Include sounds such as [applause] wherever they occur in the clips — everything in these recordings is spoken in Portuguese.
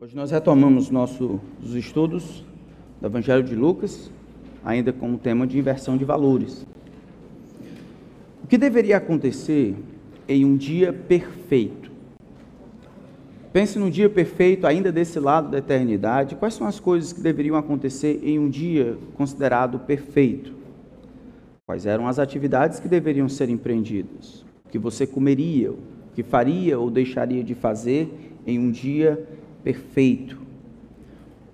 Hoje nós retomamos nossos estudos do Evangelho de Lucas, ainda com o tema de inversão de valores. O que deveria acontecer em um dia perfeito? Pense no dia perfeito, ainda desse lado da eternidade. Quais são as coisas que deveriam acontecer em um dia considerado perfeito? Quais eram as atividades que deveriam ser empreendidas? O que você comeria, o que faria ou deixaria de fazer em um dia perfeito?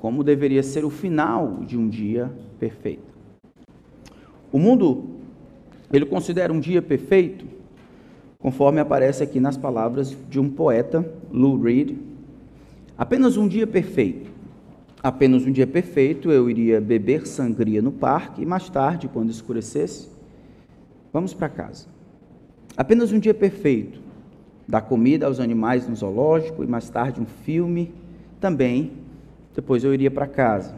como deveria ser o final de um dia perfeito. O mundo, ele considera um dia perfeito, conforme aparece aqui nas palavras de um poeta, Lou Reed, apenas um dia perfeito. Apenas um dia perfeito, eu iria beber sangria no parque e mais tarde, quando escurecesse, vamos para casa. Apenas um dia perfeito, dar comida aos animais no zoológico e mais tarde um filme também, depois eu iria para casa.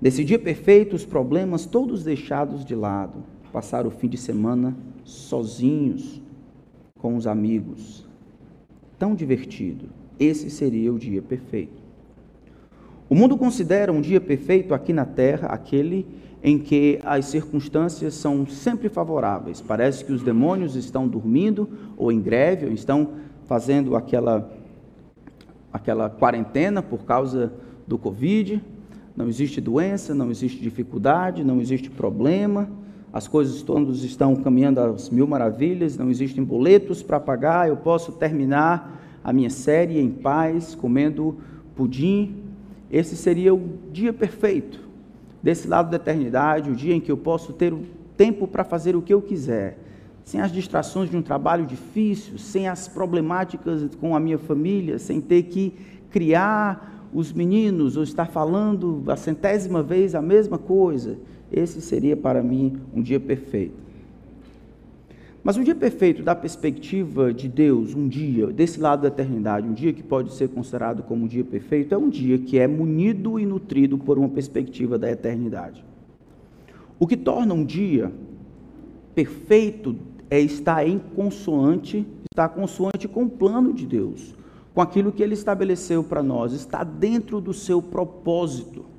Nesse dia perfeito, os problemas todos deixados de lado, passar o fim de semana sozinhos com os amigos. Tão divertido. Esse seria o dia perfeito. O mundo considera um dia perfeito aqui na Terra aquele em que as circunstâncias são sempre favoráveis. Parece que os demônios estão dormindo ou em greve, ou estão fazendo aquela aquela quarentena por causa do Covid, não existe doença, não existe dificuldade, não existe problema, as coisas todas estão caminhando às mil maravilhas, não existem boletos para pagar, eu posso terminar a minha série em paz, comendo pudim. Esse seria o dia perfeito, desse lado da eternidade, o dia em que eu posso ter o tempo para fazer o que eu quiser sem as distrações de um trabalho difícil, sem as problemáticas com a minha família, sem ter que criar os meninos ou estar falando a centésima vez a mesma coisa. Esse seria para mim um dia perfeito. Mas um dia perfeito, da perspectiva de Deus, um dia, desse lado da eternidade, um dia que pode ser considerado como um dia perfeito, é um dia que é munido e nutrido por uma perspectiva da eternidade. O que torna um dia perfeito é estar em consoante, estar consoante com o plano de Deus, com aquilo que ele estabeleceu para nós, está dentro do seu propósito.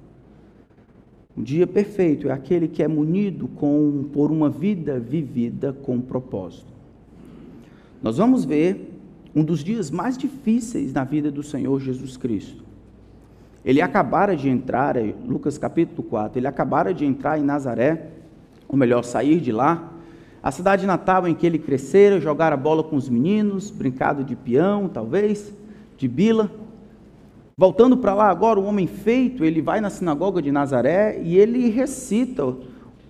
Um dia perfeito é aquele que é munido com, por uma vida vivida com propósito. Nós vamos ver um dos dias mais difíceis na vida do Senhor Jesus Cristo. Ele acabara de entrar, Lucas capítulo 4, ele acabara de entrar em Nazaré, ou melhor, sair de lá, a cidade natal em que ele crescera, jogar a bola com os meninos, brincado de peão, talvez, de bila. Voltando para lá agora, o homem feito, ele vai na sinagoga de Nazaré e ele recita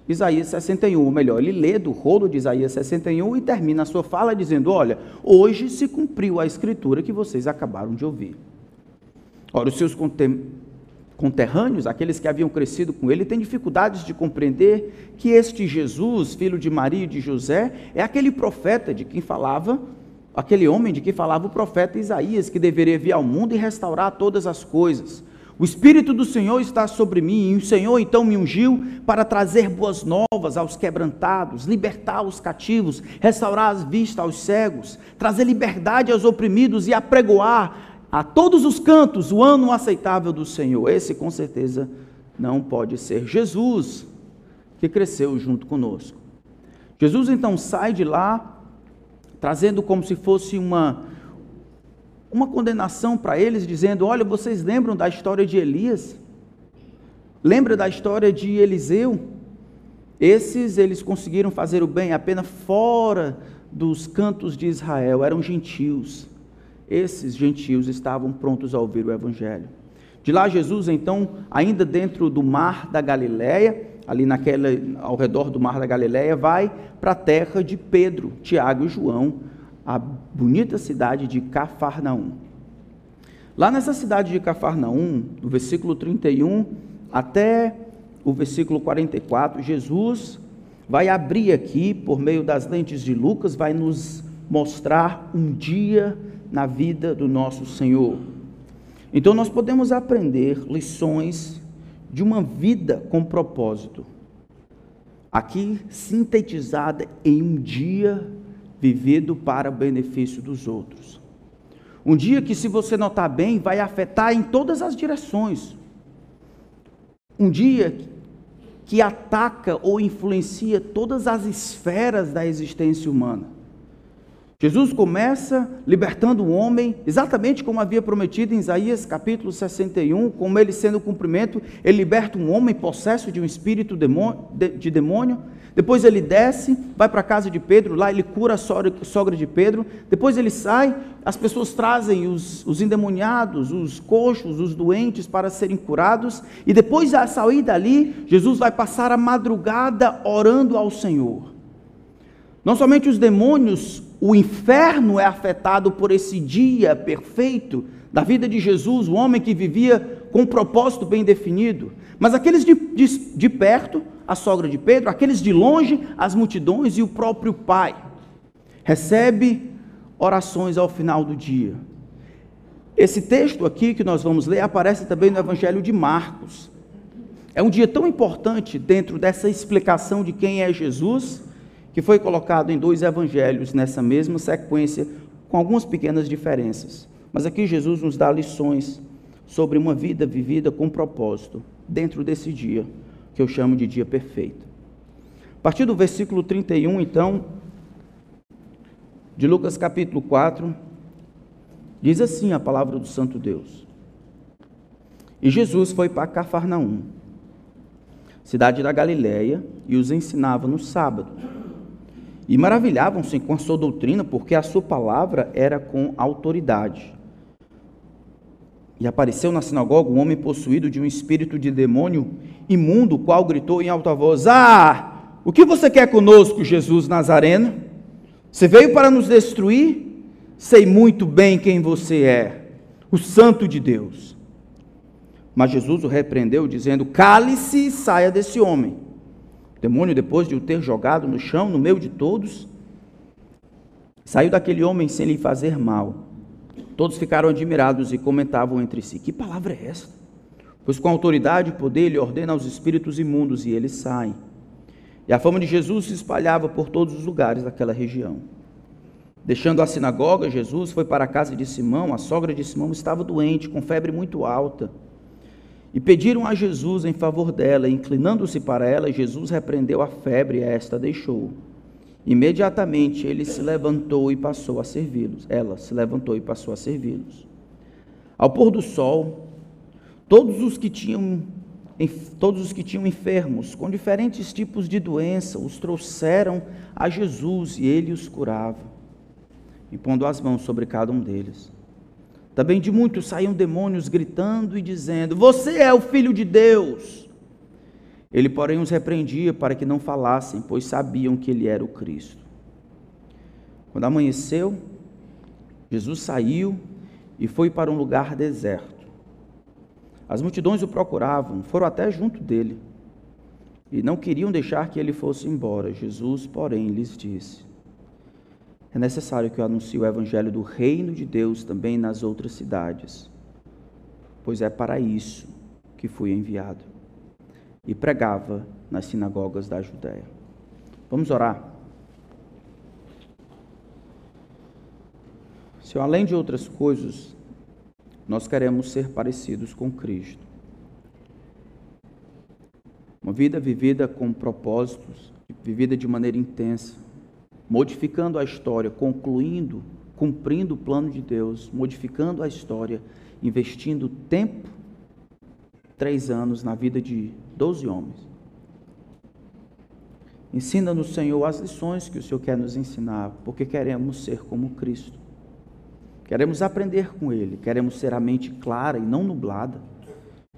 Isaías 61, ou melhor, ele lê do rolo de Isaías 61 e termina a sua fala dizendo: Olha, hoje se cumpriu a escritura que vocês acabaram de ouvir. Ora, os seus conterrâneos, aqueles que haviam crescido com ele, têm dificuldades de compreender que este Jesus, filho de Maria e de José, é aquele profeta de quem falava, aquele homem de quem falava o profeta Isaías, que deveria vir ao mundo e restaurar todas as coisas. O Espírito do Senhor está sobre mim, e o Senhor então me ungiu para trazer boas novas aos quebrantados, libertar os cativos, restaurar as vistas aos cegos, trazer liberdade aos oprimidos e apregoar a todos os cantos o ano aceitável do Senhor. Esse com certeza não pode ser Jesus, que cresceu junto conosco. Jesus então sai de lá, trazendo como se fosse uma, uma condenação para eles, dizendo: Olha, vocês lembram da história de Elias? Lembra da história de Eliseu? Esses eles conseguiram fazer o bem apenas fora dos cantos de Israel, eram gentios esses gentios estavam prontos a ouvir o evangelho. De lá Jesus então, ainda dentro do mar da Galileia, ali naquela ao redor do mar da Galileia, vai para a terra de Pedro, Tiago e João, a bonita cidade de Cafarnaum. Lá nessa cidade de Cafarnaum, do versículo 31 até o versículo 44, Jesus vai abrir aqui, por meio das lentes de Lucas, vai nos mostrar um dia na vida do nosso Senhor. Então nós podemos aprender lições de uma vida com propósito. Aqui sintetizada em um dia vivido para o benefício dos outros. Um dia que, se você notar bem, vai afetar em todas as direções. Um dia que ataca ou influencia todas as esferas da existência humana. Jesus começa libertando o homem, exatamente como havia prometido em Isaías capítulo 61, como ele sendo o cumprimento, ele liberta um homem possesso de um espírito de demônio. Depois ele desce, vai para a casa de Pedro, lá ele cura a sogra de Pedro. Depois ele sai, as pessoas trazem os, os endemoniados, os coxos, os doentes para serem curados. E depois de sair dali, Jesus vai passar a madrugada orando ao Senhor. Não somente os demônios o inferno é afetado por esse dia perfeito da vida de Jesus, o homem que vivia com um propósito bem definido. Mas aqueles de, de, de perto, a sogra de Pedro, aqueles de longe, as multidões e o próprio Pai, recebe orações ao final do dia. Esse texto aqui que nós vamos ler aparece também no Evangelho de Marcos. É um dia tão importante dentro dessa explicação de quem é Jesus que foi colocado em dois evangelhos nessa mesma sequência, com algumas pequenas diferenças. Mas aqui Jesus nos dá lições sobre uma vida vivida com propósito, dentro desse dia, que eu chamo de dia perfeito. A partir do versículo 31, então, de Lucas capítulo 4, diz assim a palavra do Santo Deus. E Jesus foi para Cafarnaum, cidade da Galiléia, e os ensinava no sábado e maravilhavam-se com a sua doutrina, porque a sua palavra era com autoridade. E apareceu na sinagoga um homem possuído de um espírito de demônio imundo, o qual gritou em alta voz: Ah, o que você quer conosco, Jesus Nazareno? Você veio para nos destruir? Sei muito bem quem você é, o Santo de Deus. Mas Jesus o repreendeu, dizendo: Cale-se e saia desse homem demônio, depois de o ter jogado no chão, no meio de todos, saiu daquele homem sem lhe fazer mal. Todos ficaram admirados e comentavam entre si: Que palavra é essa? Pois com autoridade e poder ele ordena aos espíritos imundos e eles saem. E a fama de Jesus se espalhava por todos os lugares daquela região. Deixando a sinagoga, Jesus foi para a casa de Simão. A sogra de Simão estava doente, com febre muito alta. E pediram a Jesus em favor dela, inclinando-se para ela, Jesus repreendeu a febre e esta deixou. Imediatamente ele se levantou e passou a servi-los. Ela se levantou e passou a servi-los. Ao pôr do sol, todos os que tinham todos os que tinham enfermos com diferentes tipos de doença os trouxeram a Jesus e ele os curava, impondo as mãos sobre cada um deles. Também de muitos saíam demônios gritando e dizendo: Você é o filho de Deus. Ele, porém, os repreendia para que não falassem, pois sabiam que ele era o Cristo. Quando amanheceu, Jesus saiu e foi para um lugar deserto. As multidões o procuravam, foram até junto dele e não queriam deixar que ele fosse embora. Jesus, porém, lhes disse: é necessário que eu anuncie o evangelho do reino de Deus também nas outras cidades, pois é para isso que fui enviado. E pregava nas sinagogas da Judéia. Vamos orar. Senhor, além de outras coisas, nós queremos ser parecidos com Cristo. Uma vida vivida com propósitos, vivida de maneira intensa modificando a história, concluindo, cumprindo o plano de Deus, modificando a história, investindo tempo, três anos na vida de doze homens. Ensina-nos, Senhor, as lições que o Senhor quer nos ensinar, porque queremos ser como Cristo. Queremos aprender com Ele, queremos ser a mente clara e não nublada.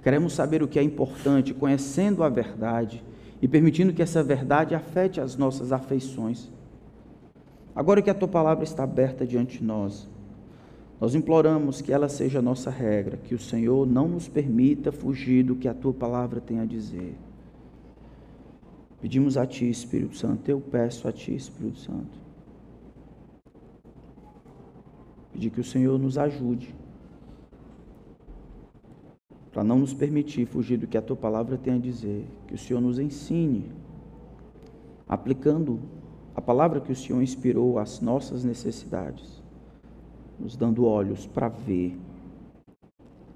Queremos saber o que é importante, conhecendo a verdade e permitindo que essa verdade afete as nossas afeições. Agora que a tua palavra está aberta diante de nós, nós imploramos que ela seja a nossa regra, que o Senhor não nos permita fugir do que a tua palavra tem a dizer. Pedimos a ti, Espírito Santo, eu peço a ti, Espírito Santo. Pedir que o Senhor nos ajude para não nos permitir fugir do que a tua palavra tem a dizer, que o Senhor nos ensine, aplicando a palavra que o Senhor inspirou às nossas necessidades. nos dando olhos para ver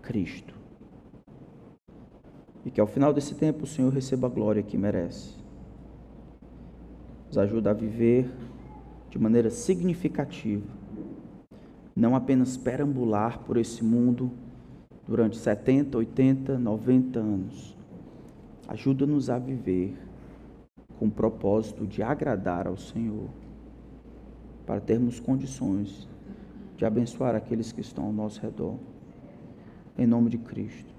Cristo. E que ao final desse tempo o Senhor receba a glória que merece. Nos ajuda a viver de maneira significativa, não apenas perambular por esse mundo durante 70, 80, 90 anos. Ajuda-nos a viver com o propósito de agradar ao Senhor, para termos condições de abençoar aqueles que estão ao nosso redor. Em nome de Cristo.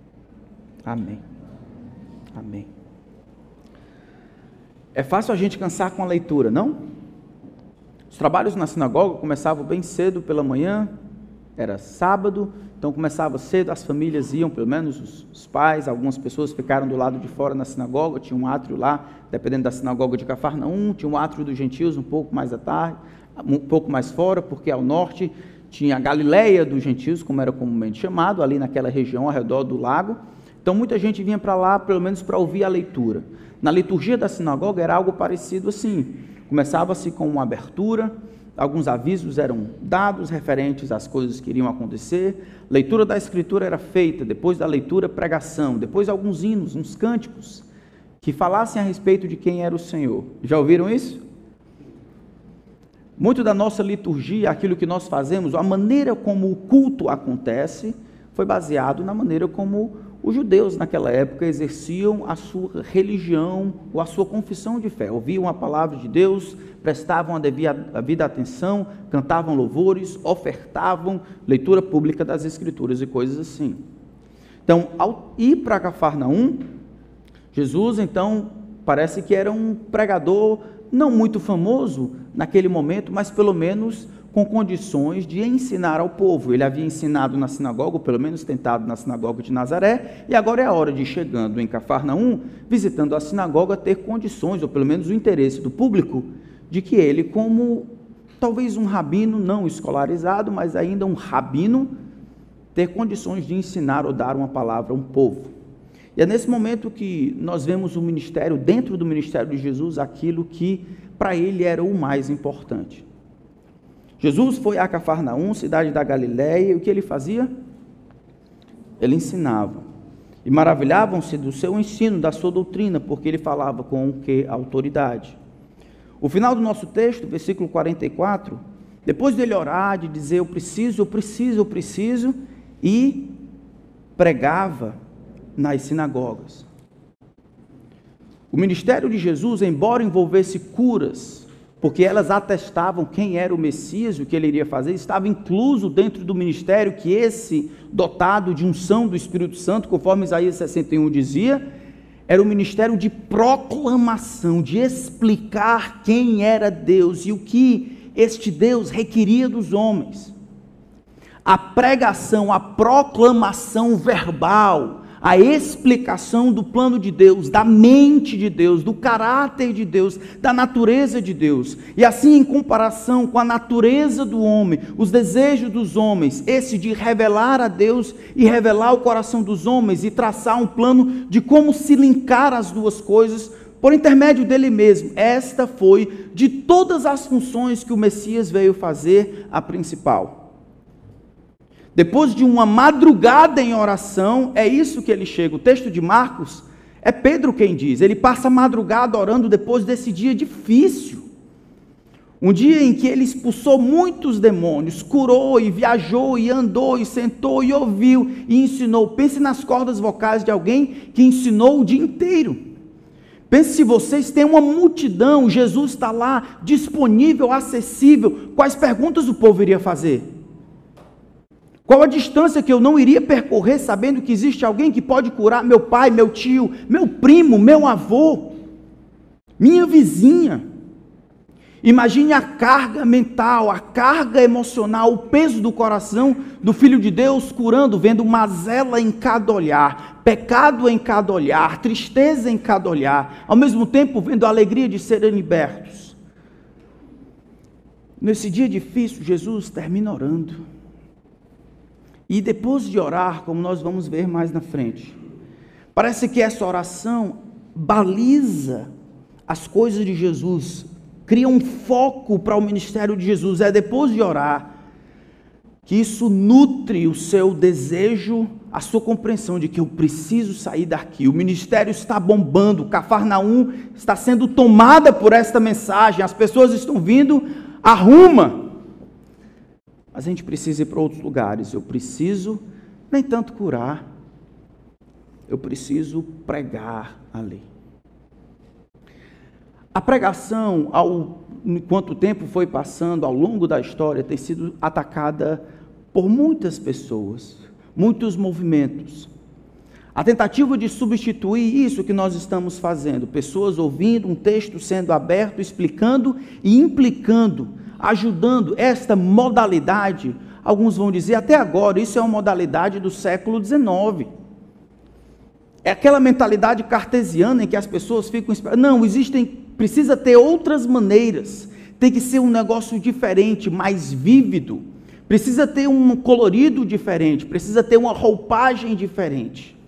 Amém. Amém. É fácil a gente cansar com a leitura, não? Os trabalhos na sinagoga começavam bem cedo pela manhã, era sábado, então começava cedo, as famílias iam, pelo menos os, os, pais, algumas pessoas ficaram do lado de fora na sinagoga, tinha um átrio lá, dependendo da sinagoga de Cafarnaum, tinha um átrio dos gentios um pouco mais à tarde, um pouco mais fora, porque ao norte tinha a Galileia dos gentios, como era comumente chamado, ali naquela região ao redor do lago. Então muita gente vinha para lá, pelo menos para ouvir a leitura. Na liturgia da sinagoga era algo parecido assim. Começava-se com uma abertura, alguns avisos eram dados referentes às coisas que iriam acontecer. Leitura da escritura era feita, depois da leitura, pregação, depois alguns hinos, uns cânticos que falassem a respeito de quem era o Senhor. Já ouviram isso? Muito da nossa liturgia, aquilo que nós fazemos, a maneira como o culto acontece, foi baseado na maneira como os judeus naquela época exerciam a sua religião ou a sua confissão de fé. Ouviam a palavra de Deus, prestavam a devida atenção, cantavam louvores, ofertavam leitura pública das Escrituras e coisas assim. Então, ao ir para Cafarnaum, Jesus, então, parece que era um pregador não muito famoso naquele momento, mas pelo menos com condições de ensinar ao povo. Ele havia ensinado na sinagoga, ou pelo menos tentado na sinagoga de Nazaré, e agora é a hora de, chegando em Cafarnaum, visitando a sinagoga, ter condições, ou pelo menos o interesse do público, de que ele, como talvez um rabino não escolarizado, mas ainda um rabino, ter condições de ensinar ou dar uma palavra a um povo. E é nesse momento que nós vemos o ministério, dentro do ministério de Jesus, aquilo que para ele era o mais importante. Jesus foi a Cafarnaum, cidade da Galiléia, e o que ele fazia? Ele ensinava. E maravilhavam-se do seu ensino, da sua doutrina, porque ele falava com o que? Autoridade. O final do nosso texto, versículo 44, depois dele orar, de dizer eu preciso, eu preciso, eu preciso, e pregava nas sinagogas. O ministério de Jesus, embora envolvesse curas, porque elas atestavam quem era o Messias o que ele iria fazer, estava incluso dentro do ministério que esse, dotado de unção do Espírito Santo, conforme Isaías 61 dizia, era o ministério de proclamação, de explicar quem era Deus e o que este Deus requeria dos homens. A pregação, a proclamação verbal, a explicação do plano de Deus, da mente de Deus, do caráter de Deus, da natureza de Deus. E assim, em comparação com a natureza do homem, os desejos dos homens, esse de revelar a Deus e revelar o coração dos homens e traçar um plano de como se linkar as duas coisas por intermédio dele mesmo. Esta foi, de todas as funções que o Messias veio fazer, a principal. Depois de uma madrugada em oração, é isso que ele chega. O texto de Marcos é Pedro quem diz. Ele passa a madrugada orando depois desse dia difícil. Um dia em que ele expulsou muitos demônios, curou e viajou e andou e sentou e ouviu e ensinou. Pense nas cordas vocais de alguém que ensinou o dia inteiro. Pense se vocês têm uma multidão, Jesus está lá disponível, acessível. Quais perguntas o povo iria fazer? Qual a distância que eu não iria percorrer sabendo que existe alguém que pode curar meu pai, meu tio, meu primo, meu avô, minha vizinha? Imagine a carga mental, a carga emocional, o peso do coração do Filho de Deus curando, vendo mazela em cada olhar, pecado em cada olhar, tristeza em cada olhar, ao mesmo tempo vendo a alegria de serem libertos. Nesse dia difícil, Jesus termina orando. E depois de orar, como nós vamos ver mais na frente, parece que essa oração baliza as coisas de Jesus, cria um foco para o ministério de Jesus. É depois de orar, que isso nutre o seu desejo, a sua compreensão de que eu preciso sair daqui. O ministério está bombando, Cafarnaum está sendo tomada por esta mensagem, as pessoas estão vindo, arruma. Mas a gente precisa ir para outros lugares. Eu preciso nem tanto curar, eu preciso pregar a lei. A pregação, ao, enquanto o tempo foi passando, ao longo da história, tem sido atacada por muitas pessoas, muitos movimentos. A tentativa de substituir isso que nós estamos fazendo, pessoas ouvindo um texto sendo aberto, explicando e implicando, ajudando esta modalidade. Alguns vão dizer, até agora, isso é uma modalidade do século XIX. É aquela mentalidade cartesiana em que as pessoas ficam esperando. Não, existem, precisa ter outras maneiras. Tem que ser um negócio diferente, mais vívido precisa ter um colorido diferente, precisa ter uma roupagem diferente.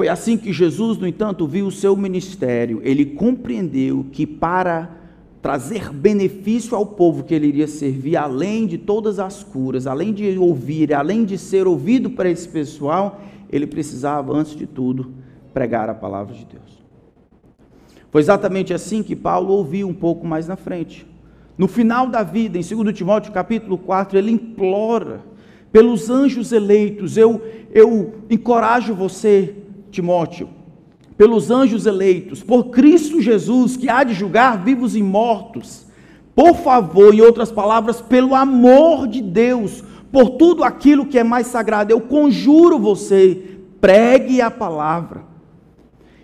Foi assim que Jesus, no entanto, viu o seu ministério. Ele compreendeu que para trazer benefício ao povo que ele iria servir, além de todas as curas, além de ouvir, além de ser ouvido para esse pessoal, ele precisava, antes de tudo, pregar a palavra de Deus. Foi exatamente assim que Paulo ouviu um pouco mais na frente. No final da vida, em 2 Timóteo capítulo 4, ele implora pelos anjos eleitos. Eu, eu encorajo você, Timóteo, pelos anjos eleitos, por Cristo Jesus, que há de julgar vivos e mortos. Por favor, em outras palavras, pelo amor de Deus, por tudo aquilo que é mais sagrado, eu conjuro você, pregue a palavra.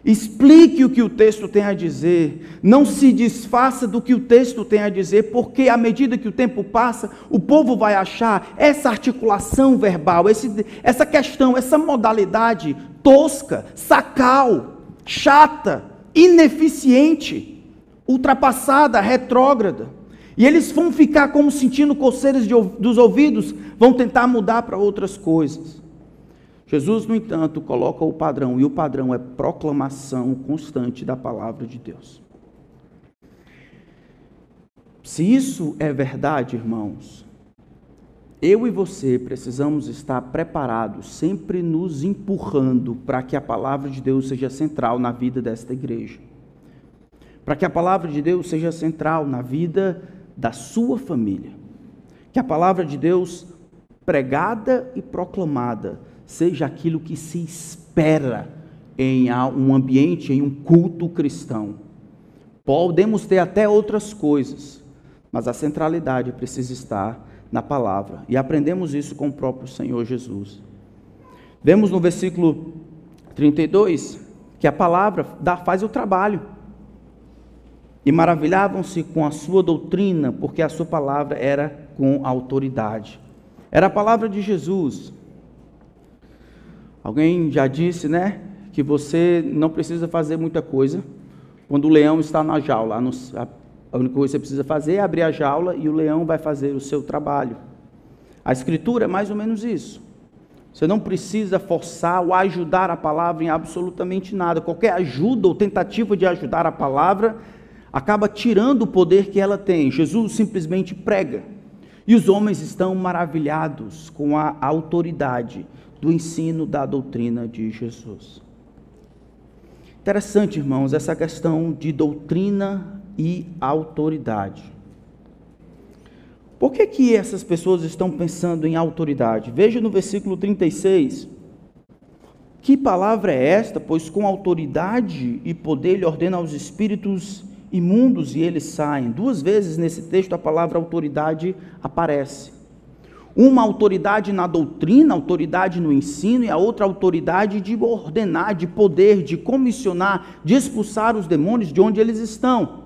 Explique o que o texto tem a dizer. Não se desfaça do que o texto tem a dizer, porque à medida que o tempo passa, o povo vai achar essa articulação verbal, esse, essa questão, essa modalidade tosca, sacal, chata, ineficiente, ultrapassada, retrógrada. E eles vão ficar como sentindo coceiras de, dos ouvidos, vão tentar mudar para outras coisas. Jesus, no entanto, coloca o padrão, e o padrão é proclamação constante da palavra de Deus. Se isso é verdade, irmãos, eu e você precisamos estar preparados, sempre nos empurrando para que a palavra de Deus seja central na vida desta igreja. Para que a palavra de Deus seja central na vida da sua família. Que a palavra de Deus pregada e proclamada seja aquilo que se espera em um ambiente, em um culto cristão. Podemos ter até outras coisas, mas a centralidade precisa estar na palavra. E aprendemos isso com o próprio Senhor Jesus. Vemos no versículo 32 que a palavra dá, faz o trabalho. E maravilhavam-se com a sua doutrina, porque a sua palavra era com autoridade. Era a palavra de Jesus, Alguém já disse, né, que você não precisa fazer muita coisa quando o leão está na jaula. A única coisa que você precisa fazer é abrir a jaula e o leão vai fazer o seu trabalho. A escritura é mais ou menos isso. Você não precisa forçar ou ajudar a palavra em absolutamente nada. Qualquer ajuda ou tentativa de ajudar a palavra acaba tirando o poder que ela tem. Jesus simplesmente prega. E os homens estão maravilhados com a autoridade do ensino da doutrina de Jesus. Interessante, irmãos, essa questão de doutrina e autoridade. Por que, que essas pessoas estão pensando em autoridade? Veja no versículo 36. Que palavra é esta? Pois com autoridade e poder ele ordena aos espíritos imundos e eles saem. Duas vezes nesse texto a palavra autoridade aparece. Uma autoridade na doutrina, autoridade no ensino, e a outra autoridade de ordenar, de poder, de comissionar, de expulsar os demônios de onde eles estão.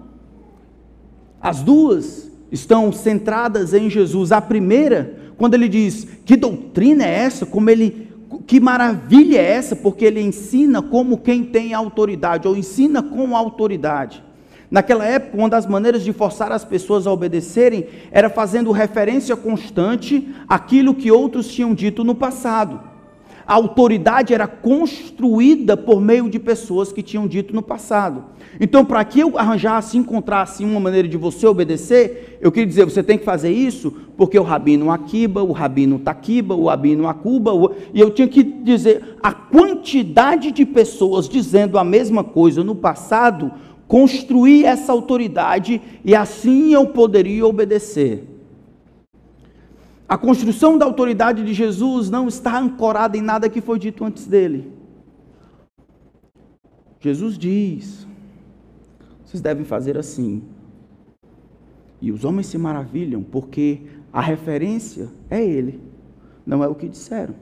As duas estão centradas em Jesus. A primeira, quando ele diz: "Que doutrina é essa? Como ele que maravilha é essa? Porque ele ensina como quem tem autoridade, ou ensina com autoridade. Naquela época, uma das maneiras de forçar as pessoas a obedecerem era fazendo referência constante àquilo que outros tinham dito no passado. A autoridade era construída por meio de pessoas que tinham dito no passado. Então, para que eu arranjasse, encontrasse uma maneira de você obedecer, eu queria dizer, você tem que fazer isso, porque o rabino Akiba, o rabino Taquiba, o rabino Acuba, o... e eu tinha que dizer, a quantidade de pessoas dizendo a mesma coisa no passado, construir essa autoridade e assim eu poderia obedecer. A construção da autoridade de Jesus não está ancorada em nada que foi dito antes dele. Jesus diz: vocês devem fazer assim. E os homens se maravilham, porque a referência é ele, não é o que disseram.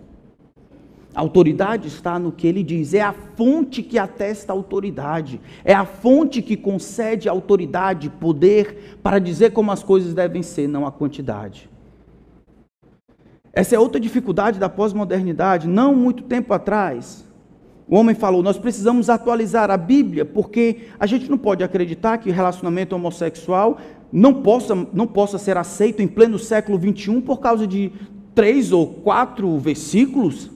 A autoridade está no que ele diz, é a fonte que atesta a autoridade, é a fonte que concede autoridade, poder para dizer como as coisas devem ser, não a quantidade. Essa é outra dificuldade da pós-modernidade. Não muito tempo atrás, o homem falou: nós precisamos atualizar a Bíblia, porque a gente não pode acreditar que o relacionamento homossexual não possa, não possa ser aceito em pleno século XXI por causa de três ou quatro versículos.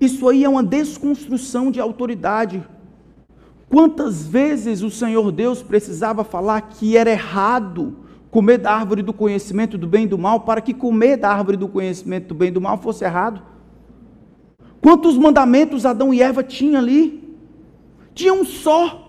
Isso aí é uma desconstrução de autoridade. Quantas vezes o Senhor Deus precisava falar que era errado comer da árvore do conhecimento do bem e do mal para que comer da árvore do conhecimento do bem e do mal fosse errado? Quantos mandamentos Adão e Eva tinham ali? Tinha um só.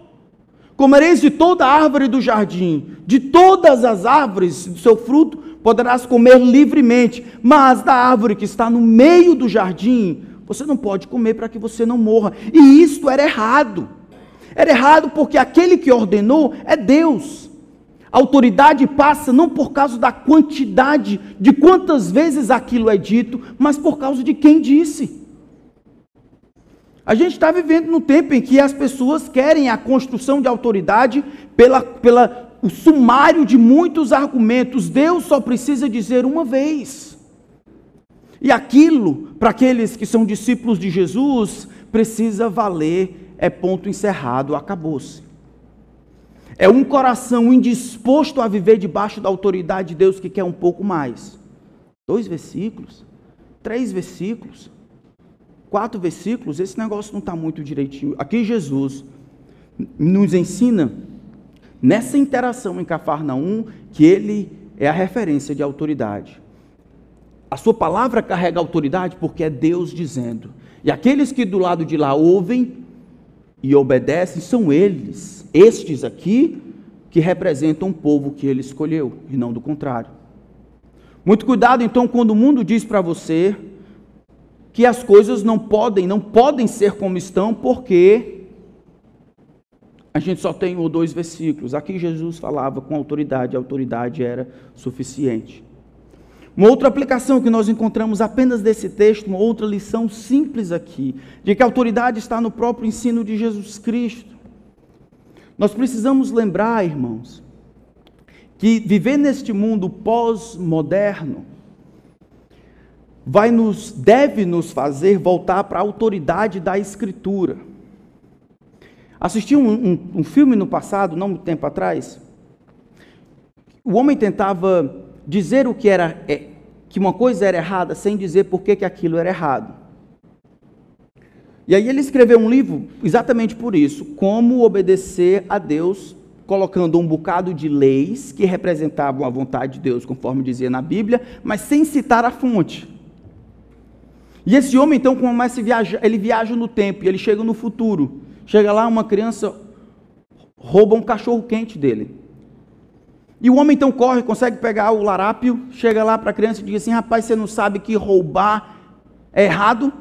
Comereis de toda árvore do jardim, de todas as árvores do seu fruto, poderás comer livremente, mas da árvore que está no meio do jardim, você não pode comer para que você não morra. E isto era errado. Era errado porque aquele que ordenou é Deus. A autoridade passa não por causa da quantidade de quantas vezes aquilo é dito, mas por causa de quem disse. A gente está vivendo num tempo em que as pessoas querem a construção de autoridade pela, pela o sumário de muitos argumentos. Deus só precisa dizer uma vez. E aquilo, para aqueles que são discípulos de Jesus, precisa valer, é ponto encerrado, acabou-se. É um coração indisposto a viver debaixo da autoridade de Deus que quer um pouco mais. Dois versículos, três versículos quatro versículos, esse negócio não está muito direitinho. Aqui Jesus nos ensina, nessa interação em Cafarnaum, que ele é a referência de autoridade. A sua palavra carrega autoridade porque é Deus dizendo. E aqueles que do lado de lá ouvem e obedecem são eles, estes aqui, que representam o povo que ele escolheu, e não do contrário. Muito cuidado então quando o mundo diz para você que as coisas não podem, não podem ser como estão, porque a gente só tem um ou dois versículos. Aqui Jesus falava com autoridade, a autoridade era suficiente. Uma outra aplicação que nós encontramos apenas desse texto, uma outra lição simples aqui, de que a autoridade está no próprio ensino de Jesus Cristo. Nós precisamos lembrar, irmãos, que viver neste mundo pós-moderno, vai nos, deve nos fazer voltar para a autoridade da Escritura. Assisti um, um, um, filme no passado, não muito tempo atrás. O homem tentava dizer o que era é, que uma coisa era errada sem dizer por que, que aquilo era errado. E aí ele escreveu um livro exatamente por isso, como obedecer a Deus, colocando um bocado de leis que representavam a vontade de Deus, conforme dizia na Bíblia, mas sem citar a fonte. E esse homem então começa a viajar, ele viaja no tempo e ele chega no futuro. Chega lá, uma criança rouba um cachorro quente dele. E o homem então corre, consegue pegar o larápio, chega lá para a criança e diz assim: rapaz, você não sabe que roubar é errado?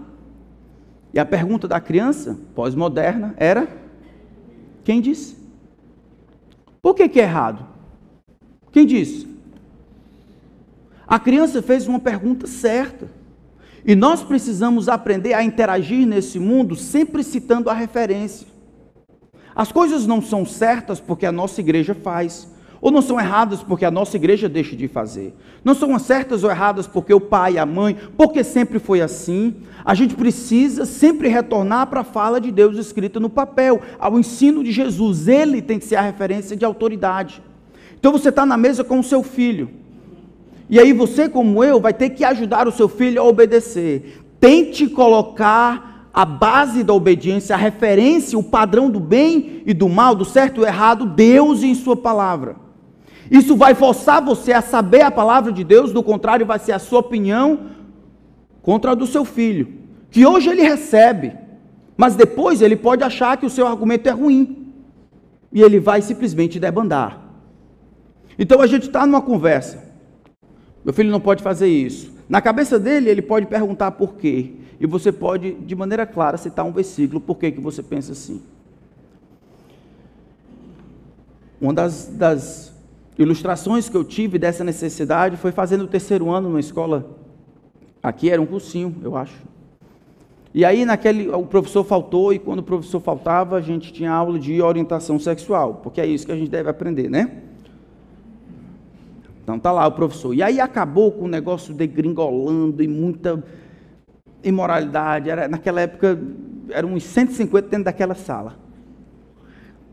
E a pergunta da criança, pós-moderna, era: quem disse? Por que, que é errado? Quem disse? A criança fez uma pergunta certa. E nós precisamos aprender a interagir nesse mundo sempre citando a referência. As coisas não são certas porque a nossa igreja faz, ou não são erradas porque a nossa igreja deixa de fazer. Não são certas ou erradas porque o pai, a mãe, porque sempre foi assim. A gente precisa sempre retornar para a fala de Deus escrita no papel, ao ensino de Jesus. Ele tem que ser a referência de autoridade. Então você está na mesa com o seu filho. E aí você, como eu, vai ter que ajudar o seu filho a obedecer. Tente colocar a base da obediência, a referência, o padrão do bem e do mal, do certo e do errado, Deus em Sua palavra. Isso vai forçar você a saber a palavra de Deus, do contrário, vai ser a sua opinião contra a do seu filho, que hoje ele recebe, mas depois ele pode achar que o seu argumento é ruim, e ele vai simplesmente debandar. Então a gente está numa conversa, meu filho não pode fazer isso. Na cabeça dele, ele pode perguntar por quê, e você pode, de maneira clara, citar um versículo, por que, que você pensa assim. Uma das, das ilustrações que eu tive dessa necessidade foi fazendo o terceiro ano numa escola. Aqui era um cursinho, eu acho. E aí naquele o professor faltou e quando o professor faltava, a gente tinha aula de orientação sexual, porque é isso que a gente deve aprender, né? Então tá lá o professor. E aí acabou com o negócio degringolando e muita imoralidade. Era, naquela época eram uns 150 dentro daquela sala.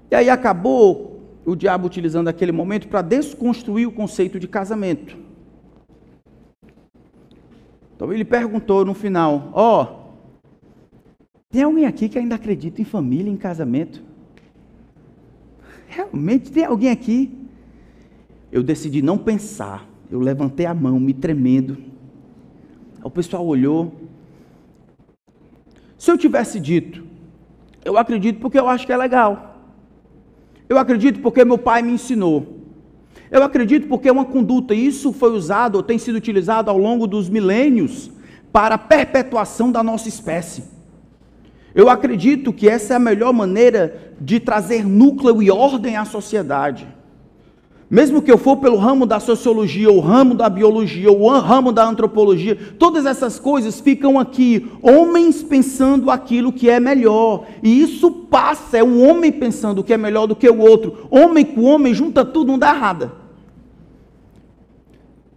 E aí acabou o diabo utilizando aquele momento para desconstruir o conceito de casamento. Então ele perguntou no final: Ó, oh, tem alguém aqui que ainda acredita em família, em casamento? Realmente tem alguém aqui? Eu decidi não pensar. Eu levantei a mão, me tremendo. O pessoal olhou. Se eu tivesse dito, eu acredito porque eu acho que é legal. Eu acredito porque meu pai me ensinou. Eu acredito porque é uma conduta, e isso foi usado, ou tem sido utilizado ao longo dos milênios, para a perpetuação da nossa espécie. Eu acredito que essa é a melhor maneira de trazer núcleo e ordem à sociedade. Mesmo que eu for pelo ramo da sociologia, ou ramo da biologia, ou ramo da antropologia, todas essas coisas ficam aqui, homens pensando aquilo que é melhor. E isso passa, é um homem pensando o que é melhor do que o outro. Homem com homem junta tudo, não dá nada.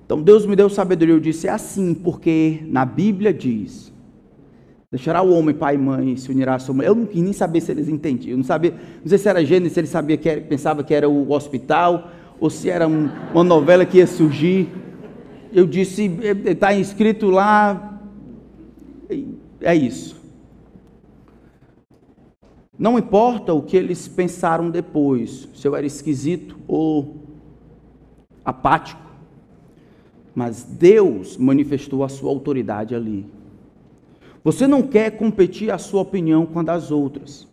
Então Deus me deu sabedoria, eu disse, é assim, porque na Bíblia diz, deixará o homem, pai e mãe, se unirá à sua mãe. Eu não quis nem saber se eles entendiam, eu não sabia, não sei se era Gênesis, se ele sabia que era, pensava que era o hospital, ou se era um, uma novela que ia surgir. Eu disse, está inscrito lá, é isso. Não importa o que eles pensaram depois, se eu era esquisito ou apático, mas Deus manifestou a sua autoridade ali. Você não quer competir a sua opinião com a das outras.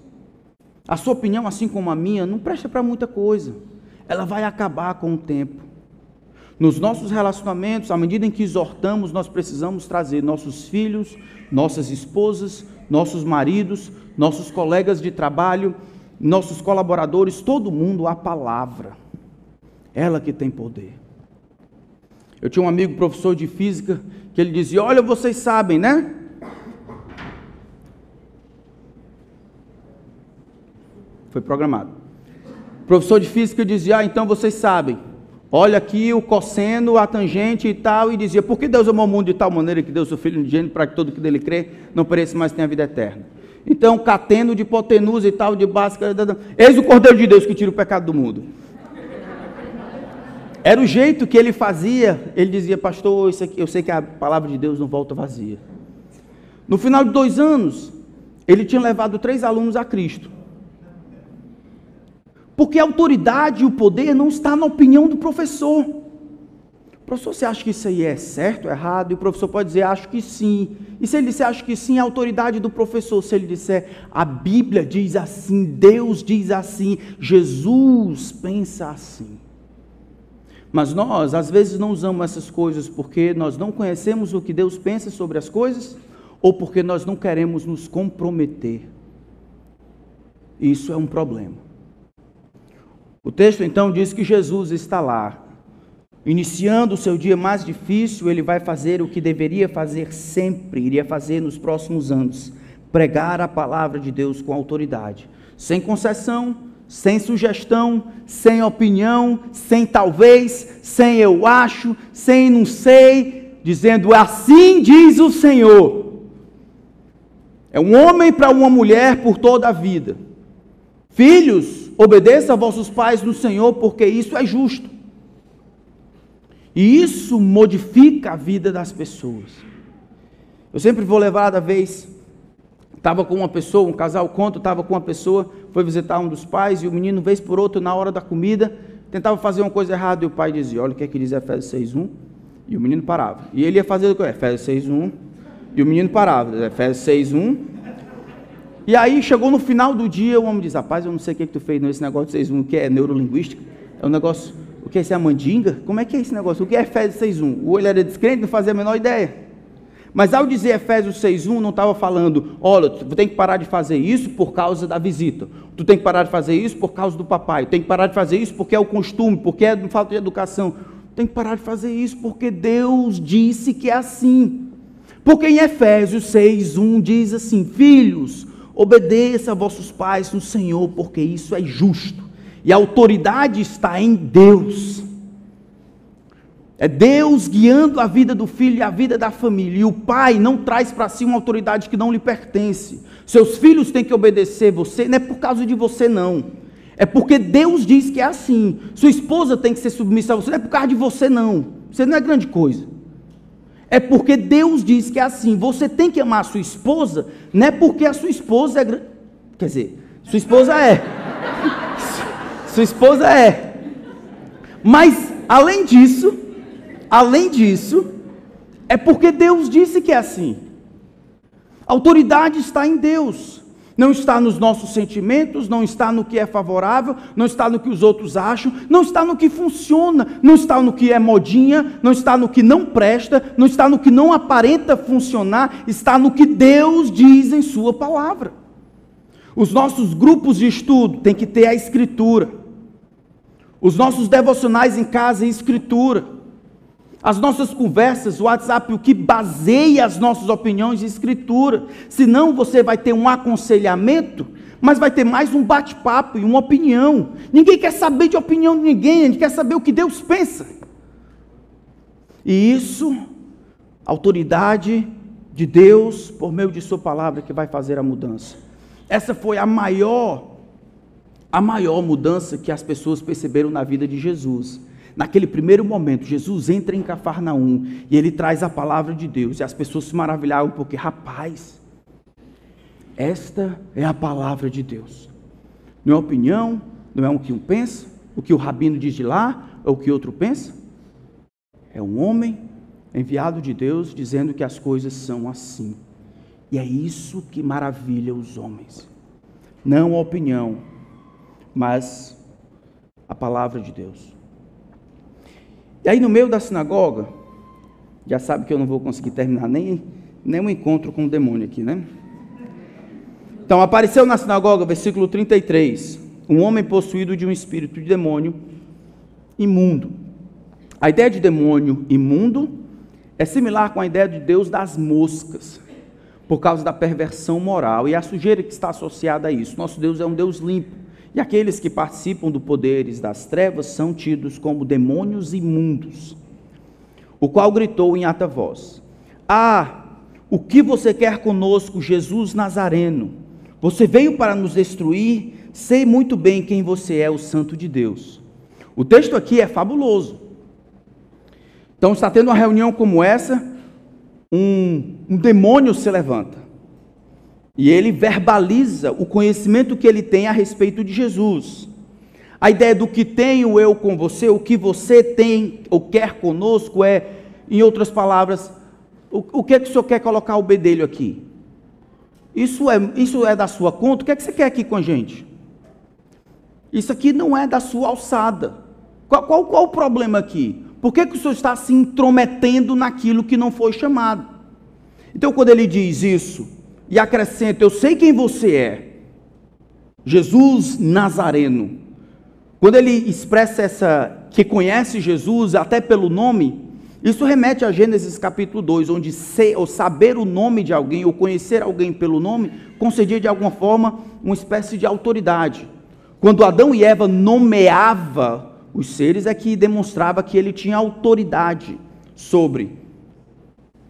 A sua opinião, assim como a minha, não presta para muita coisa ela vai acabar com o tempo. Nos nossos relacionamentos, à medida em que exortamos, nós precisamos trazer nossos filhos, nossas esposas, nossos maridos, nossos colegas de trabalho, nossos colaboradores, todo mundo à palavra. Ela que tem poder. Eu tinha um amigo professor de física que ele dizia: Olha, vocês sabem, né? Foi programado. O professor de física dizia: Ah, então vocês sabem. Olha aqui o cosseno, a tangente e tal, e dizia: Por que Deus amou o mundo de tal maneira que deu seu Filho unigênito para que todo que dele crê não pereça, mas tenha vida eterna? Então, cateno de hipotenusa e tal, de básica. Eis o Cordeiro de Deus que tira o pecado do mundo. Era o jeito que ele fazia. Ele dizia, pastor, aqui, eu sei que a palavra de Deus não volta vazia. No final de dois anos, ele tinha levado três alunos a Cristo. Porque a autoridade e o poder não está na opinião do professor. Professor, você acha que isso aí é certo, errado? E o professor pode dizer, acho que sim. E se ele disser, acho que sim, a autoridade do professor. Se ele disser, a Bíblia diz assim, Deus diz assim, Jesus pensa assim. Mas nós, às vezes, não usamos essas coisas porque nós não conhecemos o que Deus pensa sobre as coisas ou porque nós não queremos nos comprometer. Isso é um problema. O texto então diz que Jesus está lá. Iniciando o seu dia mais difícil, ele vai fazer o que deveria fazer sempre, iria fazer nos próximos anos: pregar a palavra de Deus com autoridade, sem concessão, sem sugestão, sem opinião, sem talvez, sem eu acho, sem não sei, dizendo assim diz o Senhor. É um homem para uma mulher por toda a vida. Filhos, obedeça a vossos pais no Senhor, porque isso é justo. E isso modifica a vida das pessoas. Eu sempre vou levar da vez, estava com uma pessoa, um casal conto, estava com uma pessoa, foi visitar um dos pais, e o menino, vez por outro, na hora da comida, tentava fazer uma coisa errada, e o pai dizia, olha o que é que diz Efésios 6.1, e o menino parava. E ele ia fazer o que? Efésios 6.1, e o menino parava, Efésios 6.1, e aí chegou no final do dia, o homem diz, rapaz, eu não sei o que, que tu fez nesse negócio de 6.1, que é neurolinguística, é um negócio, o que é isso, é a mandinga? Como é que é esse negócio? O que é Efésios 6.1? O olho era descrente, não fazia a menor ideia. Mas ao dizer Efésios 6.1, não estava falando, olha, tu tem que parar de fazer isso por causa da visita. Tu tem que parar de fazer isso por causa do papai. Tu tem que parar de fazer isso porque é o costume, porque é falta de educação. Tu tem que parar de fazer isso porque Deus disse que é assim. Porque em Efésios 6.1 diz assim, filhos, obedeça a vossos pais no Senhor, porque isso é justo. E a autoridade está em Deus. É Deus guiando a vida do filho e a vida da família. E o pai não traz para si uma autoridade que não lhe pertence. Seus filhos têm que obedecer você, não é por causa de você, não. É porque Deus diz que é assim. Sua esposa tem que ser submissa a você, não é por causa de você, não. Você não é grande coisa. É porque Deus diz que é assim. Você tem que amar a sua esposa, não é porque a sua esposa é. Quer dizer, sua esposa é. [laughs] sua esposa é. Mas, além disso, Além disso, é porque Deus disse que é assim. A autoridade está em Deus. Não está nos nossos sentimentos, não está no que é favorável, não está no que os outros acham, não está no que funciona, não está no que é modinha, não está no que não presta, não está no que não aparenta funcionar, está no que Deus diz em Sua palavra. Os nossos grupos de estudo têm que ter a Escritura, os nossos devocionais em casa, a Escritura. As nossas conversas, o WhatsApp, o que baseia as nossas opiniões em escritura. Senão você vai ter um aconselhamento, mas vai ter mais um bate-papo e uma opinião. Ninguém quer saber de opinião de ninguém, gente quer saber o que Deus pensa. E isso, autoridade de Deus, por meio de Sua palavra, que vai fazer a mudança. Essa foi a maior, a maior mudança que as pessoas perceberam na vida de Jesus Naquele primeiro momento, Jesus entra em Cafarnaum e ele traz a palavra de Deus. E as pessoas se maravilhavam porque, rapaz, esta é a palavra de Deus. Não é opinião, não é o que um pensa, o que o rabino diz de lá, ou o que outro pensa. É um homem enviado de Deus dizendo que as coisas são assim. E é isso que maravilha os homens. Não a opinião, mas a palavra de Deus. E aí no meio da sinagoga, já sabe que eu não vou conseguir terminar nem, nem um encontro com o demônio aqui, né? Então apareceu na sinagoga, versículo 33, um homem possuído de um espírito de demônio imundo. A ideia de demônio imundo é similar com a ideia de Deus das moscas, por causa da perversão moral e a sujeira que está associada a isso. Nosso Deus é um Deus limpo. E aqueles que participam do poderes das trevas são tidos como demônios imundos. O qual gritou em alta voz: Ah, o que você quer conosco, Jesus Nazareno? Você veio para nos destruir? Sei muito bem quem você é, o Santo de Deus. O texto aqui é fabuloso. Então, está tendo uma reunião como essa, um, um demônio se levanta. E ele verbaliza o conhecimento que ele tem a respeito de Jesus. A ideia do que tenho eu com você, o que você tem ou quer conosco é, em outras palavras, o, o que é que o senhor quer colocar o bedelho aqui? Isso é, isso é da sua conta? O que é que você quer aqui com a gente? Isso aqui não é da sua alçada. Qual, qual, qual o problema aqui? Por que, que o senhor está se intrometendo naquilo que não foi chamado? Então, quando ele diz isso, e acrescenta: Eu sei quem você é. Jesus Nazareno. Quando ele expressa essa, que conhece Jesus até pelo nome, isso remete a Gênesis capítulo 2, onde ser, ou saber o nome de alguém, ou conhecer alguém pelo nome, concedia de alguma forma uma espécie de autoridade. Quando Adão e Eva nomeava os seres, é que demonstrava que ele tinha autoridade sobre,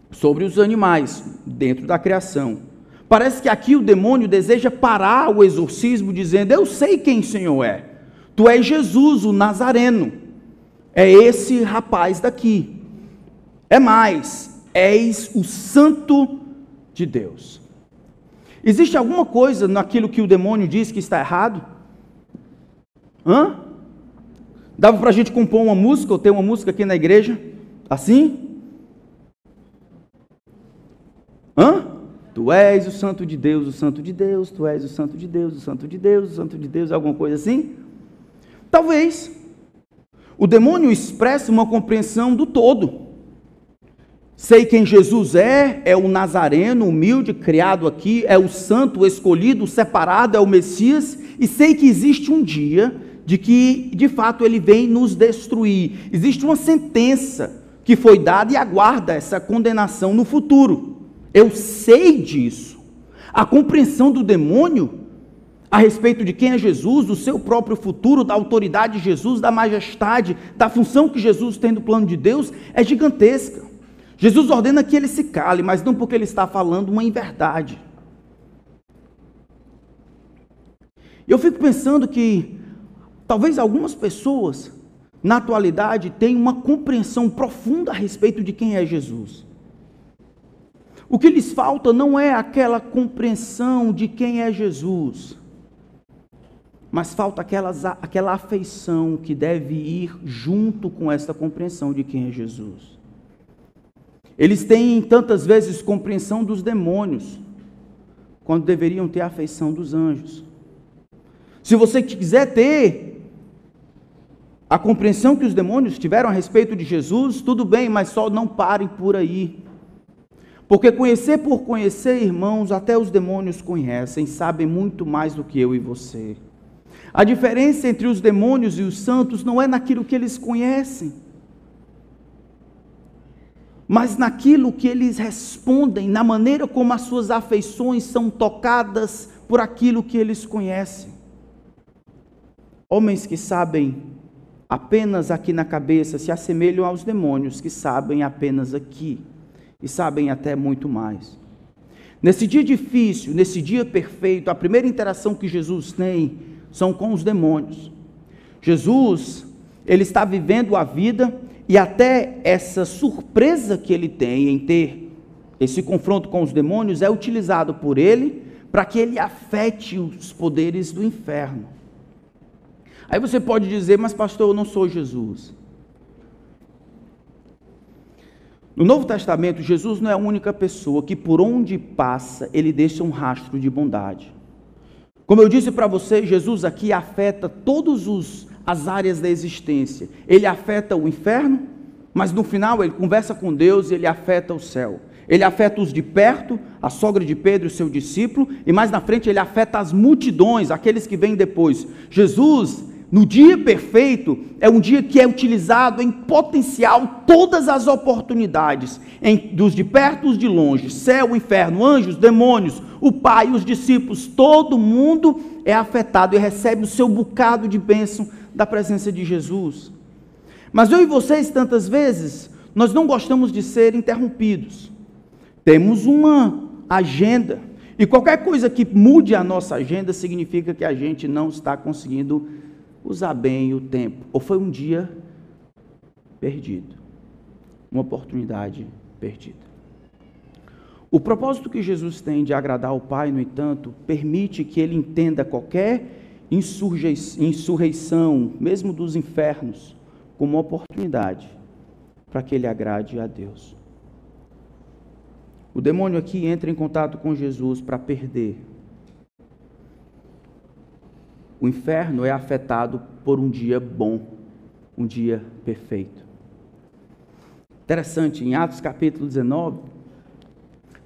sobre os animais dentro da criação. Parece que aqui o demônio deseja parar o exorcismo, dizendo: Eu sei quem o Senhor é. Tu és Jesus, o Nazareno. é esse rapaz daqui. É mais, és o santo de Deus. Existe alguma coisa naquilo que o demônio diz que está errado? Hã? Dava para a gente compor uma música, ou ter uma música aqui na igreja? Assim? Hã? Tu és o santo de Deus, o santo de Deus, tu és o santo de Deus, o santo de Deus, o santo de Deus, alguma coisa assim? Talvez. O demônio expressa uma compreensão do todo. Sei quem Jesus é, é o Nazareno, humilde, criado aqui, é o santo escolhido, separado, é o Messias, e sei que existe um dia de que, de fato, ele vem nos destruir. Existe uma sentença que foi dada e aguarda essa condenação no futuro. Eu sei disso. A compreensão do demônio a respeito de quem é Jesus, do seu próprio futuro, da autoridade de Jesus, da majestade, da função que Jesus tem no plano de Deus, é gigantesca. Jesus ordena que ele se cale, mas não porque ele está falando uma inverdade. Eu fico pensando que talvez algumas pessoas, na atualidade, tenham uma compreensão profunda a respeito de quem é Jesus. O que lhes falta não é aquela compreensão de quem é Jesus mas falta aquelas, aquela afeição que deve ir junto com essa compreensão de quem é Jesus. Eles têm tantas vezes compreensão dos demônios, quando deveriam ter a afeição dos anjos. Se você quiser ter a compreensão que os demônios tiveram a respeito de Jesus, tudo bem, mas só não parem por aí. Porque conhecer por conhecer, irmãos, até os demônios conhecem, sabem muito mais do que eu e você. A diferença entre os demônios e os santos não é naquilo que eles conhecem, mas naquilo que eles respondem, na maneira como as suas afeições são tocadas por aquilo que eles conhecem. Homens que sabem apenas aqui na cabeça se assemelham aos demônios que sabem apenas aqui e sabem até muito mais. Nesse dia difícil, nesse dia perfeito, a primeira interação que Jesus tem são com os demônios. Jesus, ele está vivendo a vida e até essa surpresa que ele tem em ter esse confronto com os demônios é utilizado por ele para que ele afete os poderes do inferno. Aí você pode dizer, mas pastor, eu não sou Jesus. No Novo Testamento, Jesus não é a única pessoa que por onde passa, ele deixa um rastro de bondade. Como eu disse para você, Jesus aqui afeta todas as áreas da existência. Ele afeta o inferno, mas no final ele conversa com Deus e ele afeta o céu. Ele afeta os de perto, a sogra de Pedro seu discípulo, e mais na frente ele afeta as multidões, aqueles que vêm depois. Jesus no dia perfeito, é um dia que é utilizado em potencial todas as oportunidades, em, dos de perto os de longe, céu, inferno, anjos, demônios, o Pai, os discípulos, todo mundo é afetado e recebe o seu bocado de bênção da presença de Jesus. Mas eu e vocês, tantas vezes, nós não gostamos de ser interrompidos. Temos uma agenda, e qualquer coisa que mude a nossa agenda significa que a gente não está conseguindo usar bem o tempo. Ou foi um dia perdido, uma oportunidade perdida. O propósito que Jesus tem de agradar o Pai, no entanto, permite que ele entenda qualquer insurreição, mesmo dos infernos, como oportunidade para que ele agrade a Deus. O demônio aqui entra em contato com Jesus para perder, o inferno é afetado por um dia bom, um dia perfeito. Interessante, em Atos capítulo 19,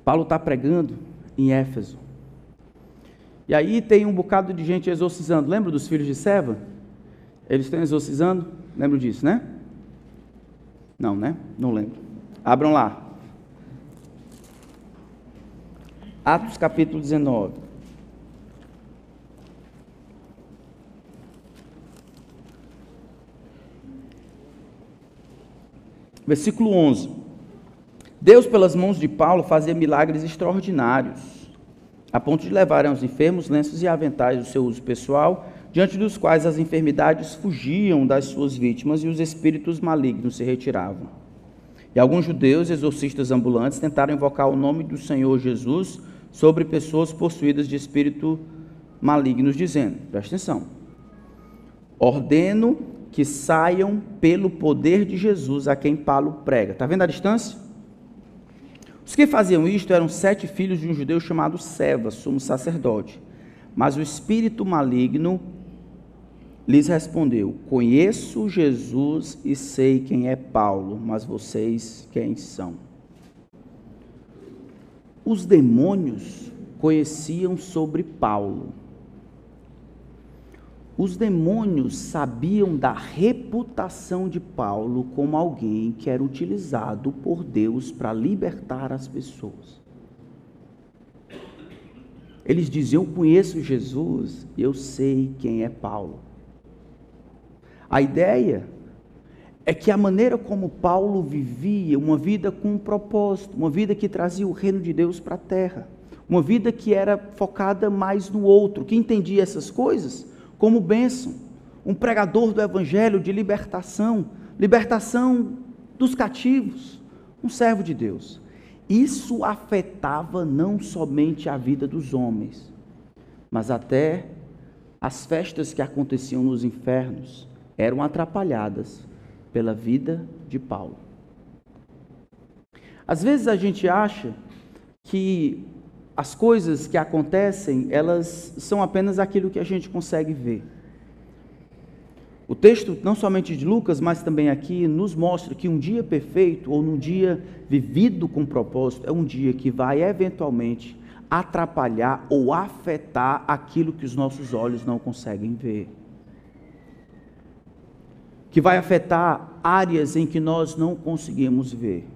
Paulo está pregando em Éfeso. E aí tem um bocado de gente exorcizando. Lembra dos filhos de Seva? Eles estão exorcizando? Lembro disso, né? Não, né? Não lembro. Abram lá. Atos capítulo 19. Versículo 11. Deus, pelas mãos de Paulo, fazia milagres extraordinários, a ponto de levarem aos enfermos lenços e aventais do seu uso pessoal, diante dos quais as enfermidades fugiam das suas vítimas e os espíritos malignos se retiravam. E alguns judeus, exorcistas ambulantes, tentaram invocar o nome do Senhor Jesus sobre pessoas possuídas de espírito malignos, dizendo: presta atenção, ordeno que saiam pelo poder de Jesus a quem Paulo prega. Está vendo a distância? Os que faziam isto eram sete filhos de um judeu chamado Seva, sumo sacerdote. Mas o espírito maligno lhes respondeu: Conheço Jesus e sei quem é Paulo, mas vocês quem são? Os demônios conheciam sobre Paulo. Os demônios sabiam da reputação de Paulo como alguém que era utilizado por Deus para libertar as pessoas. Eles diziam: Eu conheço Jesus, eu sei quem é Paulo. A ideia é que a maneira como Paulo vivia, uma vida com um propósito, uma vida que trazia o reino de Deus para a terra, uma vida que era focada mais no outro, que entendia essas coisas como bênção, um pregador do evangelho de libertação, libertação dos cativos, um servo de Deus. Isso afetava não somente a vida dos homens, mas até as festas que aconteciam nos infernos, eram atrapalhadas pela vida de Paulo. Às vezes a gente acha que as coisas que acontecem, elas são apenas aquilo que a gente consegue ver. O texto, não somente de Lucas, mas também aqui, nos mostra que um dia perfeito, ou num dia vivido com propósito, é um dia que vai eventualmente atrapalhar ou afetar aquilo que os nossos olhos não conseguem ver que vai afetar áreas em que nós não conseguimos ver.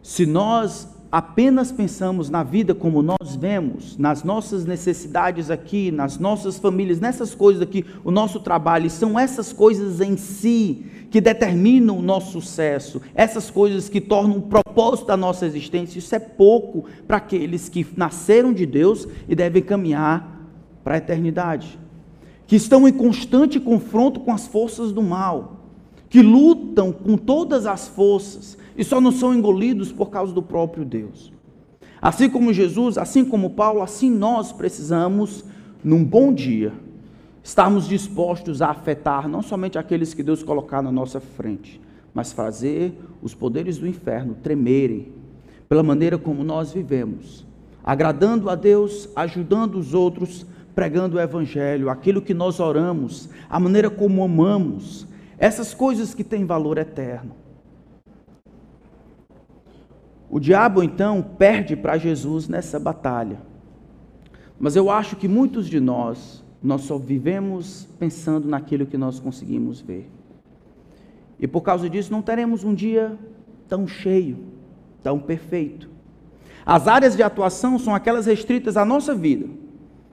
Se nós apenas pensamos na vida como nós vemos, nas nossas necessidades aqui, nas nossas famílias, nessas coisas aqui, o nosso trabalho, são essas coisas em si que determinam o nosso sucesso, essas coisas que tornam o propósito da nossa existência, isso é pouco para aqueles que nasceram de Deus e devem caminhar para a eternidade. Que estão em constante confronto com as forças do mal, que lutam com todas as forças e só não são engolidos por causa do próprio Deus. Assim como Jesus, assim como Paulo, assim nós precisamos, num bom dia, estarmos dispostos a afetar não somente aqueles que Deus colocar na nossa frente, mas fazer os poderes do inferno tremerem pela maneira como nós vivemos, agradando a Deus, ajudando os outros pregando o Evangelho, aquilo que nós oramos, a maneira como amamos, essas coisas que têm valor eterno. O diabo então perde para Jesus nessa batalha. Mas eu acho que muitos de nós, nós só vivemos pensando naquilo que nós conseguimos ver. E por causa disso não teremos um dia tão cheio, tão perfeito. As áreas de atuação são aquelas restritas à nossa vida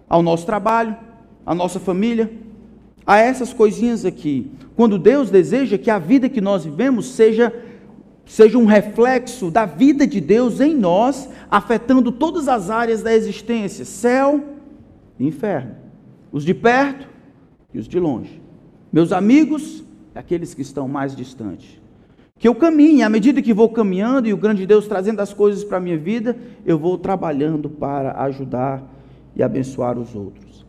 ao nosso trabalho, à nossa família, a essas coisinhas aqui. Quando Deus deseja que a vida que nós vivemos seja seja um reflexo da vida de Deus em nós, afetando todas as áreas da existência, céu e inferno, os de perto e os de longe. Meus amigos, aqueles que estão mais distantes. Que eu caminhe, à medida que vou caminhando e o grande Deus trazendo as coisas para a minha vida, eu vou trabalhando para ajudar e abençoar os outros.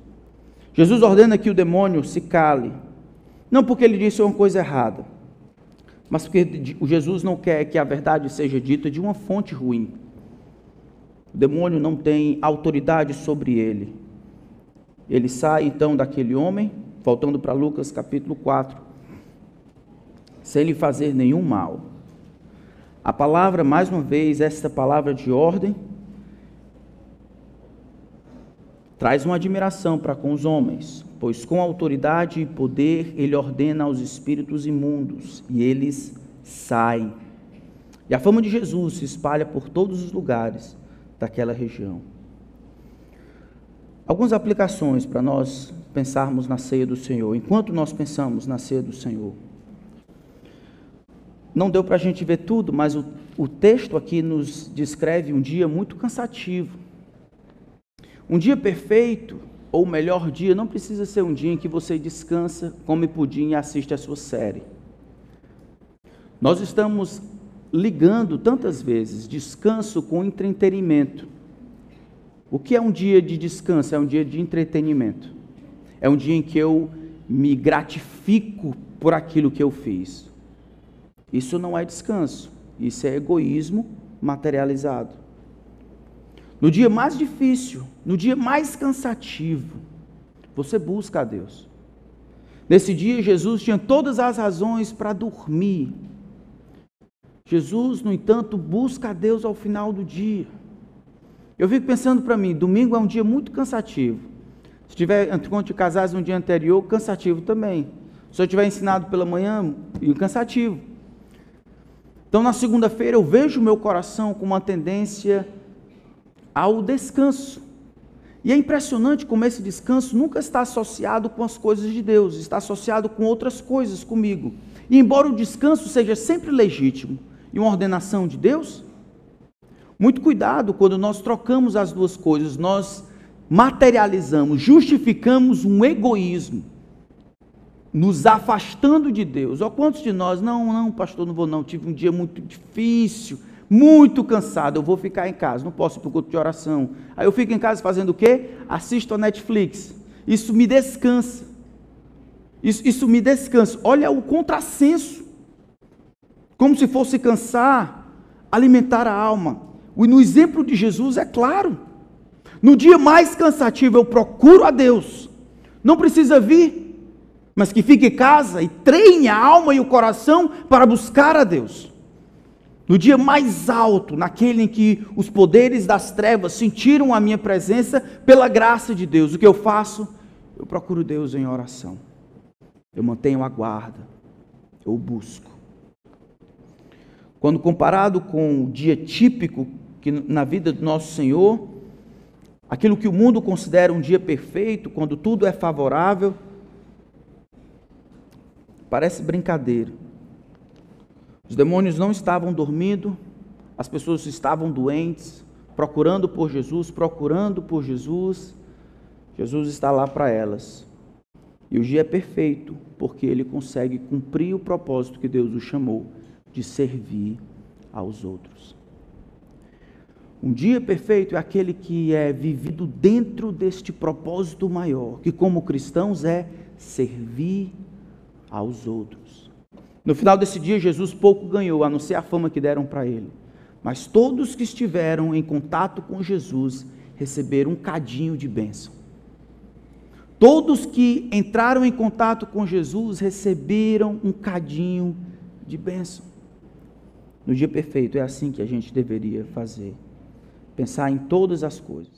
Jesus ordena que o demônio se cale, não porque ele disse uma coisa errada, mas porque Jesus não quer que a verdade seja dita de uma fonte ruim. O demônio não tem autoridade sobre ele. Ele sai então daquele homem, voltando para Lucas capítulo 4, sem lhe fazer nenhum mal. A palavra, mais uma vez, esta palavra de ordem, traz uma admiração para com os homens, pois com autoridade e poder ele ordena aos espíritos imundos e eles saem. E a fama de Jesus se espalha por todos os lugares daquela região. Algumas aplicações para nós pensarmos na ceia do Senhor. Enquanto nós pensamos na ceia do Senhor, não deu para a gente ver tudo, mas o, o texto aqui nos descreve um dia muito cansativo um dia perfeito ou melhor dia, não precisa ser um dia em que você descansa, come pudim e assiste a sua série. Nós estamos ligando tantas vezes descanso com entretenimento. O que é um dia de descanso? É um dia de entretenimento. É um dia em que eu me gratifico por aquilo que eu fiz. Isso não é descanso, isso é egoísmo materializado. No dia mais difícil, no dia mais cansativo, você busca a Deus. Nesse dia, Jesus tinha todas as razões para dormir. Jesus, no entanto, busca a Deus ao final do dia. Eu fico pensando para mim, domingo é um dia muito cansativo. Se tiver encontro de casais no dia anterior, cansativo também. Se eu tiver ensinado pela manhã, cansativo. Então, na segunda-feira, eu vejo o meu coração com uma tendência ao descanso. E é impressionante como esse descanso nunca está associado com as coisas de Deus, está associado com outras coisas comigo. E embora o descanso seja sempre legítimo e uma ordenação de Deus, muito cuidado quando nós trocamos as duas coisas, nós materializamos, justificamos um egoísmo, nos afastando de Deus. Ou quantos de nós, não, não, pastor, não vou não, tive um dia muito difícil, muito cansado, eu vou ficar em casa, não posso ir para o culto de oração. Aí eu fico em casa fazendo o quê? Assisto a Netflix. Isso me descansa. Isso, isso me descansa. Olha o contrassenso. Como se fosse cansar, alimentar a alma. E no exemplo de Jesus é claro. No dia mais cansativo eu procuro a Deus. Não precisa vir, mas que fique em casa e treine a alma e o coração para buscar a Deus. No dia mais alto, naquele em que os poderes das trevas sentiram a minha presença pela graça de Deus, o que eu faço? Eu procuro Deus em oração. Eu mantenho a guarda. Eu busco. Quando comparado com o dia típico que na vida do nosso Senhor, aquilo que o mundo considera um dia perfeito, quando tudo é favorável, parece brincadeira. Os demônios não estavam dormindo, as pessoas estavam doentes, procurando por Jesus, procurando por Jesus. Jesus está lá para elas. E o dia é perfeito, porque ele consegue cumprir o propósito que Deus o chamou de servir aos outros. Um dia perfeito é aquele que é vivido dentro deste propósito maior, que como cristãos é servir aos outros. No final desse dia, Jesus pouco ganhou, a não ser a fama que deram para ele. Mas todos que estiveram em contato com Jesus receberam um cadinho de bênção. Todos que entraram em contato com Jesus receberam um cadinho de bênção. No dia perfeito, é assim que a gente deveria fazer pensar em todas as coisas.